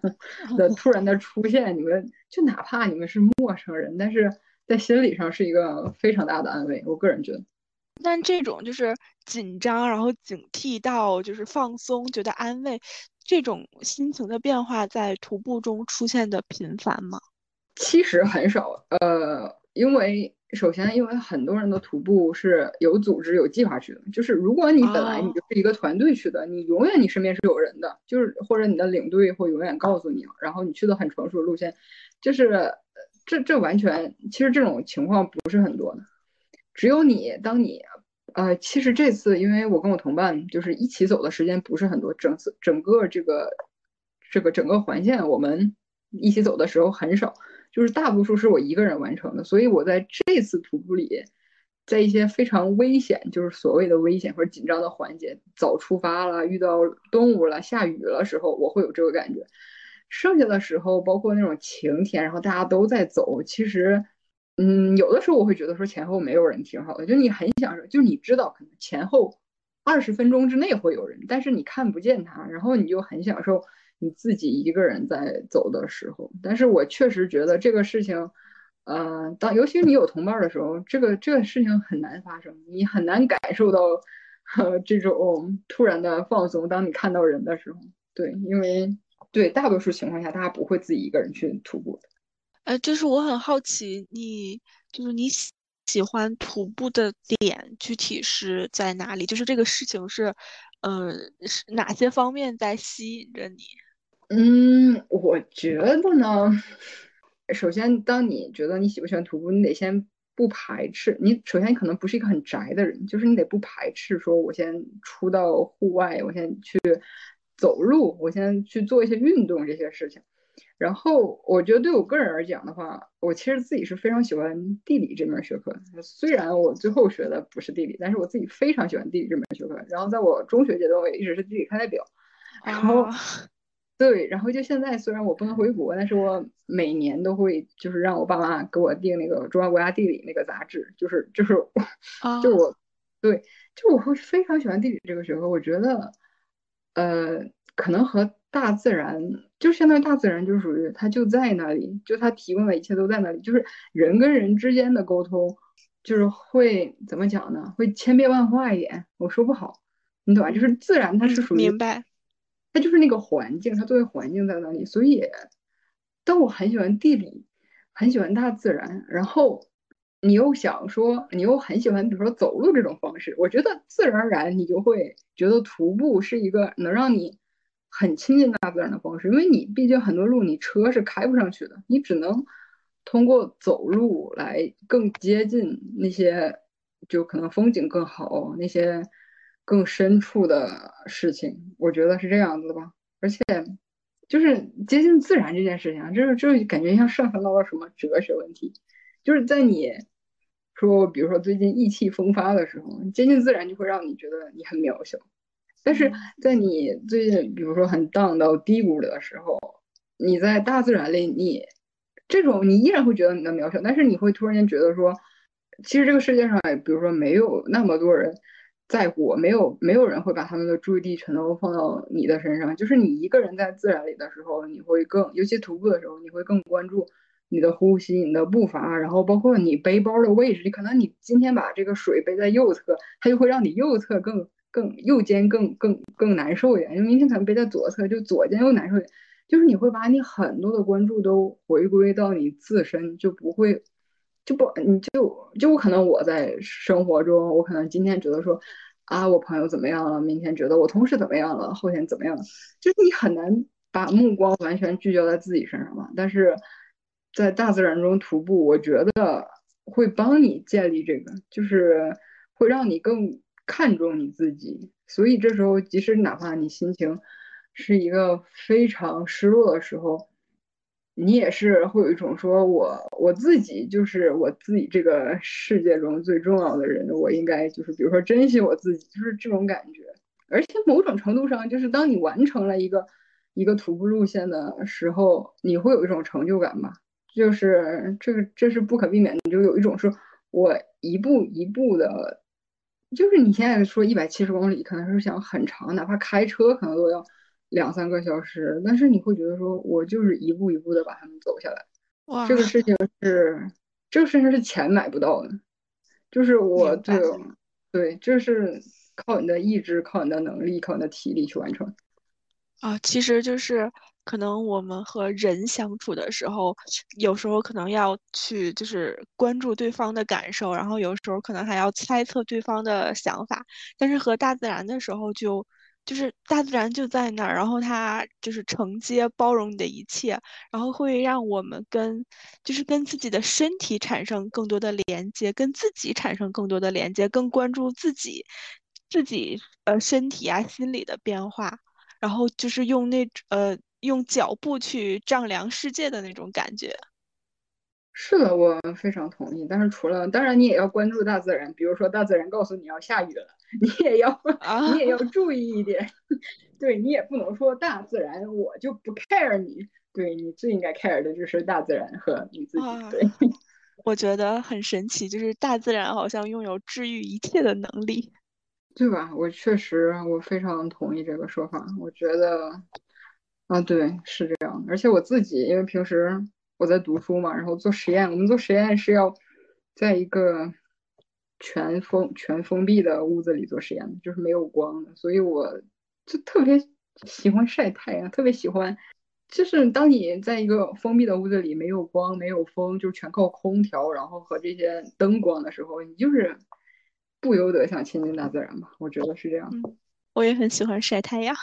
的突然的出现，你们就哪怕你们是陌生人，但是在心理上是一个非常大的安慰。我个人觉得，但这种就是紧张，然后警惕到就是放松，觉得安慰，这种心情的变化在徒步中出现的频繁吗？其实很少，呃，因为。首先，因为很多人的徒步是有组织、有计划去的。就是如果你本来你就是一个团队去的，你永远你身边是有人的，就是或者你的领队会永远告诉你，然后你去的很成熟的路线，就是这这完全其实这种情况不是很多的。只有你当你呃，其实这次因为我跟我同伴就是一起走的时间不是很多，整次整个这个这个整个环线我们一起走的时候很少。就是大多数是我一个人完成的，所以我在这次徒步里，在一些非常危险，就是所谓的危险或者紧张的环节，早出发了，遇到动物了，下雨了时候，我会有这个感觉。剩下的时候，包括那种晴天，然后大家都在走，其实，嗯，有的时候我会觉得说前后没有人挺好的，就你很享受，就你知道可能前后二十分钟之内会有人，但是你看不见他，然后你就很享受。你自己一个人在走的时候，但是我确实觉得这个事情，呃，当尤其你有同伴的时候，这个这个事情很难发生，你很难感受到，呃，这种突然的放松。当你看到人的时候，对，因为对大多数情况下，大家不会自己一个人去徒步的。呃，就是我很好奇，你就是你喜喜欢徒步的点具体是在哪里？就是这个事情是，呃，是哪些方面在吸引着你？嗯，我觉得呢，首先，当你觉得你喜不喜欢徒步，你得先不排斥。你首先可能不是一个很宅的人，就是你得不排斥说，我先出到户外，我先去走路，我先去做一些运动这些事情。然后，我觉得对我个人而讲的话，我其实自己是非常喜欢地理这门学科。虽然我最后学的不是地理，但是我自己非常喜欢地理这门学科。然后，在我中学阶段，我也一直是地理课代表。然后。对，然后就现在，虽然我不能回国，但是我每年都会就是让我爸妈给我订那个《中华国家地理》那个杂志，就是就是，就我，对，就我会非常喜欢地理这个学科。我觉得，呃，可能和大自然，就相当于大自然，就属于它就在那里，就它提供的一切都在那里，就是人跟人之间的沟通，就是会怎么讲呢？会千变万化一点，我说不好，你懂吧？就是自然它是属于明白。它就是那个环境，它作为环境在那里，所以当我很喜欢地理，很喜欢大自然，然后你又想说，你又很喜欢，比如说走路这种方式，我觉得自然而然你就会觉得徒步是一个能让你很亲近大自然的方式，因为你毕竟很多路你车是开不上去的，你只能通过走路来更接近那些就可能风景更好那些。更深处的事情，我觉得是这样子的吧。而且，就是接近自然这件事情啊，就是就感觉像上升到了什么哲学问题。就是在你说，比如说最近意气风发的时候，接近自然就会让你觉得你很渺小；但是在你最近，比如说很荡到低谷的时候，你在大自然里，你这种你依然会觉得你的渺小，但是你会突然间觉得说，其实这个世界上，比如说没有那么多人。在乎我没有没有人会把他们的注意力全都放到你的身上，就是你一个人在自然里的时候，你会更，尤其徒步的时候，你会更关注你的呼吸、你的步伐，然后包括你背包的位置。你可能你今天把这个水背在右侧，它就会让你右侧更更右肩更更更难受一点，因为明天可能背在左侧，就左肩又难受一点。就是你会把你很多的关注都回归到你自身，就不会。就不，你就就可能我在生活中，我可能今天觉得说，啊，我朋友怎么样了？明天觉得我同事怎么样了？后天怎么样？就是你很难把目光完全聚焦在自己身上嘛。但是在大自然中徒步，我觉得会帮你建立这个，就是会让你更看重你自己。所以这时候，即使哪怕你心情是一个非常失落的时候。你也是会有一种说，我我自己就是我自己这个世界中最重要的人，我应该就是比如说珍惜我自己，就是这种感觉。而且某种程度上，就是当你完成了一个一个徒步路线的时候，你会有一种成就感吧？就是这个这是不可避免的，就有一种是我一步一步的，就是你现在说一百七十公里，可能是想很长，哪怕开车可能都要。两三个小时，但是你会觉得说，我就是一步一步的把他们走下来。哇，这个事情是，这个事情是钱买不到的，就是我对，对，这是靠你的意志、靠你的能力、靠你的体力去完成。啊，其实就是可能我们和人相处的时候，有时候可能要去就是关注对方的感受，然后有时候可能还要猜测对方的想法，但是和大自然的时候就。就是大自然就在那儿，然后它就是承接包容你的一切，然后会让我们跟就是跟自己的身体产生更多的连接，跟自己产生更多的连接，更关注自己自己呃身体啊心理的变化，然后就是用那呃用脚步去丈量世界的那种感觉。是的，我非常同意。但是除了当然，你也要关注大自然，比如说大自然告诉你要下雨了。你也要，你也要注意一点，对你也不能说大自然我就不 care 你，对你最应该 care 的就是大自然和你自己。对，我觉得很神奇，就是大自然好像拥有治愈一切的能力，对吧？我确实，我非常同意这个说法。我觉得，啊，对，是这样。而且我自己，因为平时我在读书嘛，然后做实验，我们做实验是要在一个。全封全封闭的屋子里做实验，就是没有光的，所以我就特别喜欢晒太阳，特别喜欢。就是当你在一个封闭的屋子里，没有光、没有风，就全靠空调，然后和这些灯光的时候，你就是不由得想亲近大自然吧？我觉得是这样。我也很喜欢晒太阳。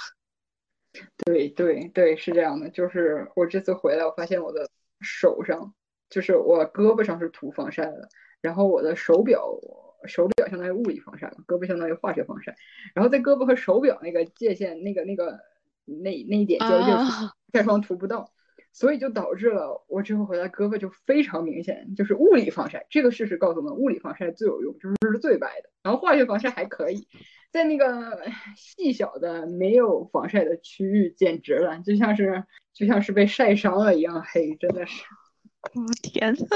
对对对，是这样的。就是我这次回来，我发现我的手上就是我胳膊上是涂防晒的，然后我的手表手表相当于物理防晒嘛，胳膊相当于化学防晒，然后在胳膊和手表那个界限那个那个那那一点交界处晒霜涂不到。所以就导致了我之后回来胳膊就非常明显，就是物理防晒这个事实告诉我们，物理防晒最有用，就是最白的。然后化学防晒还可以，在那个细小的没有防晒的区域，简直了，就像是就像是被晒伤了一样黑，真的是。我天呐，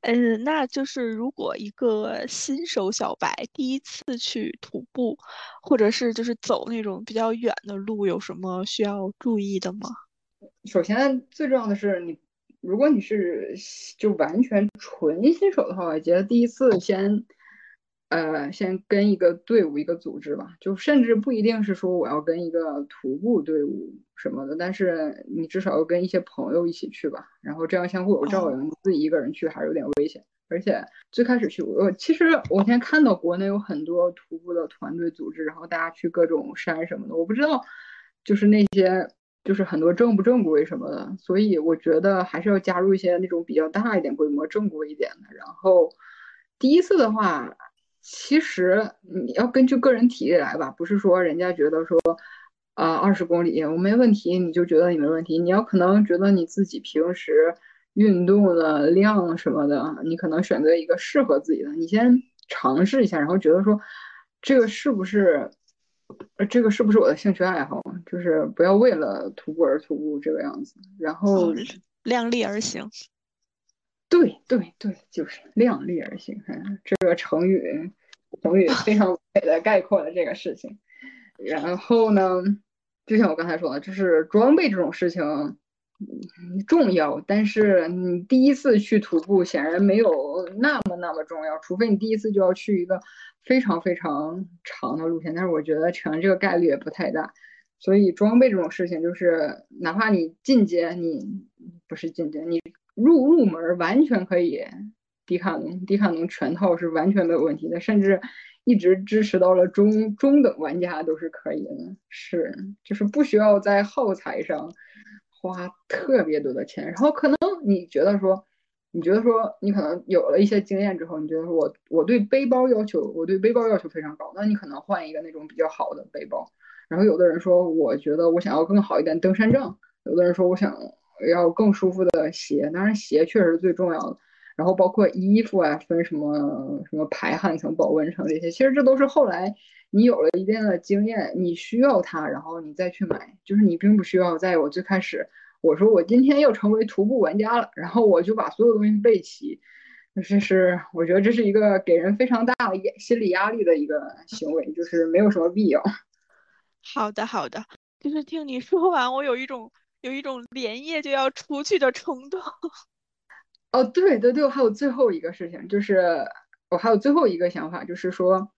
嗯，那就是如果一个新手小白第一次去徒步，或者是就是走那种比较远的路，有什么需要注意的吗？首先，最重要的是你，如果你是就完全纯新手的话，我觉得第一次先，呃，先跟一个队伍、一个组织吧，就甚至不一定是说我要跟一个徒步队伍什么的，但是你至少要跟一些朋友一起去吧，然后这样相互有照应。你自己一个人去还是有点危险，而且最开始去，我其实我现在看到国内有很多徒步的团队组织，然后大家去各种山什么的，我不知道，就是那些。就是很多正不正规什么的，所以我觉得还是要加入一些那种比较大一点规模、正规一点的。然后第一次的话，其实你要根据个人体力来吧，不是说人家觉得说啊二十公里我没问题，你就觉得你没问题。你要可能觉得你自己平时运动的量什么的，你可能选择一个适合自己的，你先尝试一下，然后觉得说这个是不是。呃，这个是不是我的兴趣爱好？就是不要为了徒步而徒步这个样子，然后量力而行。对对对，就是量力而行。这个成语，成语非常美的概括了这个事情。然后呢，就像我刚才说的，就是装备这种事情。重要，但是你第一次去徒步显然没有那么那么重要，除非你第一次就要去一个非常非常长的路线，但是我觉得成这个概率也不太大，所以装备这种事情就是哪怕你进阶，你不是进阶，你入入门完全可以，迪卡侬迪卡侬全套是完全没有问题的，甚至一直支持到了中中等玩家都是可以的，是就是不需要在耗材上。花特别多的钱，然后可能你觉得说，你觉得说你可能有了一些经验之后，你觉得说我我对背包要求，我对背包要求非常高，那你可能换一个那种比较好的背包。然后有的人说，我觉得我想要更好一点登山杖，有的人说我想要更舒服的鞋，当然鞋确实是最重要的。然后包括衣服啊，分什么什么排汗层、保温层这些，其实这都是后来。你有了一定的经验，你需要它，然后你再去买，就是你并不需要在我最开始我说我今天又成为徒步玩家了，然后我就把所有东西备齐，这是我觉得这是一个给人非常大的心理压力的一个行为，就是没有什么必要。好的，好的，就是听你说完，我有一种有一种连夜就要出去的冲动。哦，对对对，我还有最后一个事情，就是我还有最后一个想法，就是说。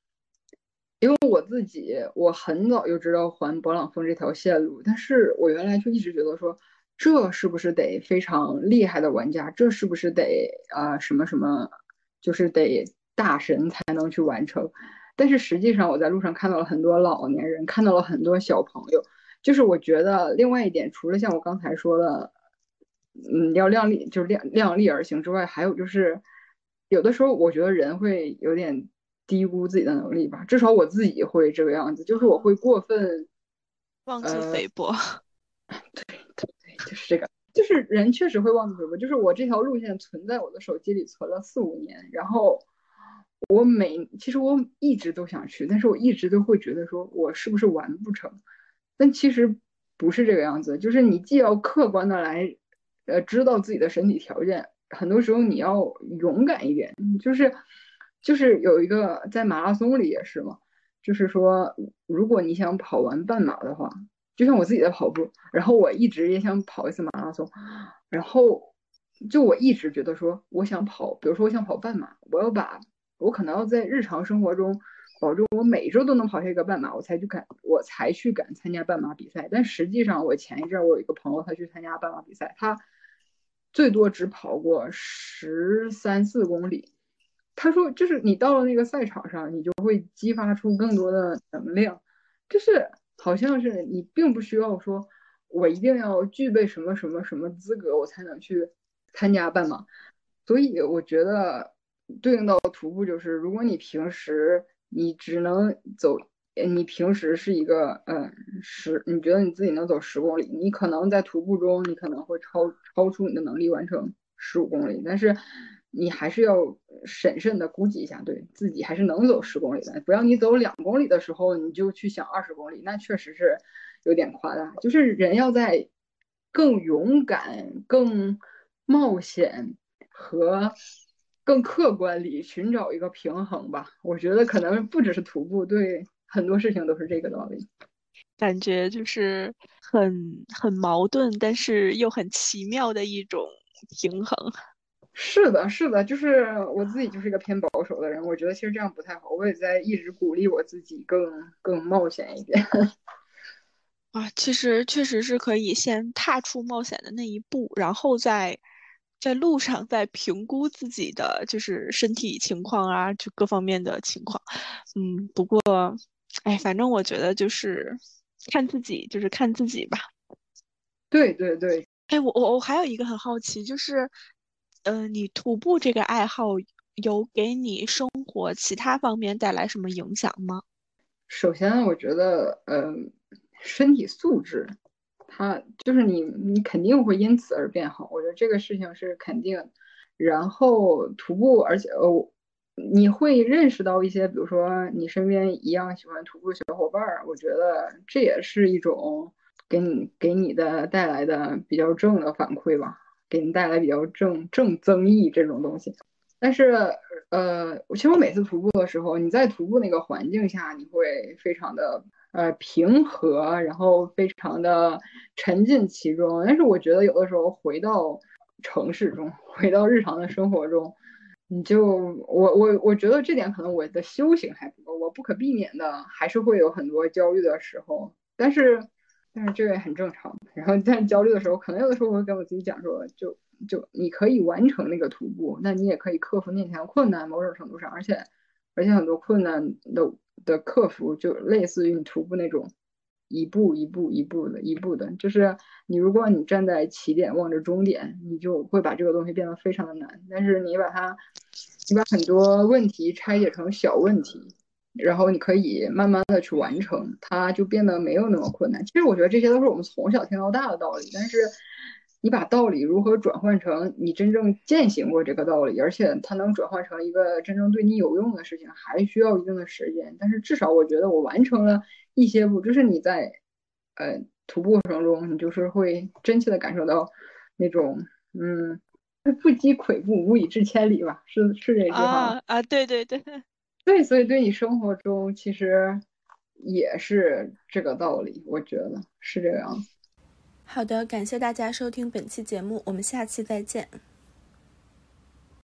因为我自己，我很早就知道环勃朗峰这条线路，但是我原来就一直觉得说，这是不是得非常厉害的玩家，这是不是得啊什么什么，就是得大神才能去完成？但是实际上我在路上看到了很多老年人，看到了很多小朋友，就是我觉得另外一点，除了像我刚才说的，嗯，要量力，就是量量力而行之外，还有就是有的时候我觉得人会有点。低估自己的能力吧，至少我自己会这个样子，就是我会过分妄自菲薄。对就是这个，就是人确实会妄自菲薄。就是我这条路线存在我的手机里存了四五年，然后我每其实我一直都想去，但是我一直都会觉得说我是不是完不成？但其实不是这个样子，就是你既要客观的来呃知道自己的身体条件，很多时候你要勇敢一点，就是。就是有一个在马拉松里也是嘛，就是说，如果你想跑完半马的话，就像我自己在跑步，然后我一直也想跑一次马拉松，然后就我一直觉得说，我想跑，比如说我想跑半马，我要把我可能要在日常生活中保证我每周都能跑下一个半马，我才去敢，我才去敢参加半马比赛。但实际上，我前一阵我有一个朋友，他去参加半马比赛，他最多只跑过十三四公里。他说：“就是你到了那个赛场上，你就会激发出更多的能量，就是好像是你并不需要说，我一定要具备什么什么什么资格，我才能去参加半马。所以我觉得对应到徒步就是，如果你平时你只能走，你平时是一个嗯十，你觉得你自己能走十公里，你可能在徒步中你可能会超超出你的能力完成十五公里，但是你还是要审慎的估计一下，对自己还是能走十公里的，不要你走两公里的时候你就去想二十公里，那确实是有点夸大。就是人要在更勇敢、更冒险。和更客观里寻找一个平衡吧，我觉得可能不只是徒步，对很多事情都是这个道理。感觉就是很很矛盾，但是又很奇妙的一种平衡。是的，是的，就是我自己就是一个偏保守的人，我觉得其实这样不太好。我也在一直鼓励我自己更更冒险一点。啊，其实确实是可以先踏出冒险的那一步，然后再。在路上，再评估自己的就是身体情况啊，就各方面的情况。嗯，不过，哎，反正我觉得就是看自己，就是看自己吧。对对对。哎，我我我还有一个很好奇，就是，呃，你徒步这个爱好有给你生活其他方面带来什么影响吗？首先，我觉得，嗯，身体素质。他就是你，你肯定会因此而变好。我觉得这个事情是肯定。然后徒步，而且哦，你会认识到一些，比如说你身边一样喜欢徒步的小伙伴儿。我觉得这也是一种给你给你的带来的比较正的反馈吧，给你带来比较正正增益这种东西。但是，呃，其实我每次徒步的时候，你在徒步那个环境下，你会非常的。呃，平和，然后非常的沉浸其中。但是我觉得有的时候回到城市中，回到日常的生活中，你就我我我觉得这点可能我的修行还不够，我不可避免的还是会有很多焦虑的时候。但是但是这个也很正常。然后在焦虑的时候，可能有的时候我会跟我自己讲说，就就你可以完成那个徒步，那你也可以克服面前困难，某种程度上，而且而且很多困难的。的克服就类似于你徒步那种一步一步一步的一步的，就是你如果你站在起点望着终点，你就会把这个东西变得非常的难。但是你把它，你把很多问题拆解成小问题，然后你可以慢慢的去完成，它就变得没有那么困难。其实我觉得这些都是我们从小听到大的道理，但是。你把道理如何转换成你真正践行过这个道理，而且它能转换成一个真正对你有用的事情，还需要一定的时间。但是至少我觉得我完成了一些步，就是你在呃徒步过程中，你就是会真切的感受到那种嗯，不积跬步，无以至千里吧？是是这句话啊啊，对对对对，所以对你生活中其实也是这个道理，我觉得是这样子。好的，感谢大家收听本期节目，我们下期再见。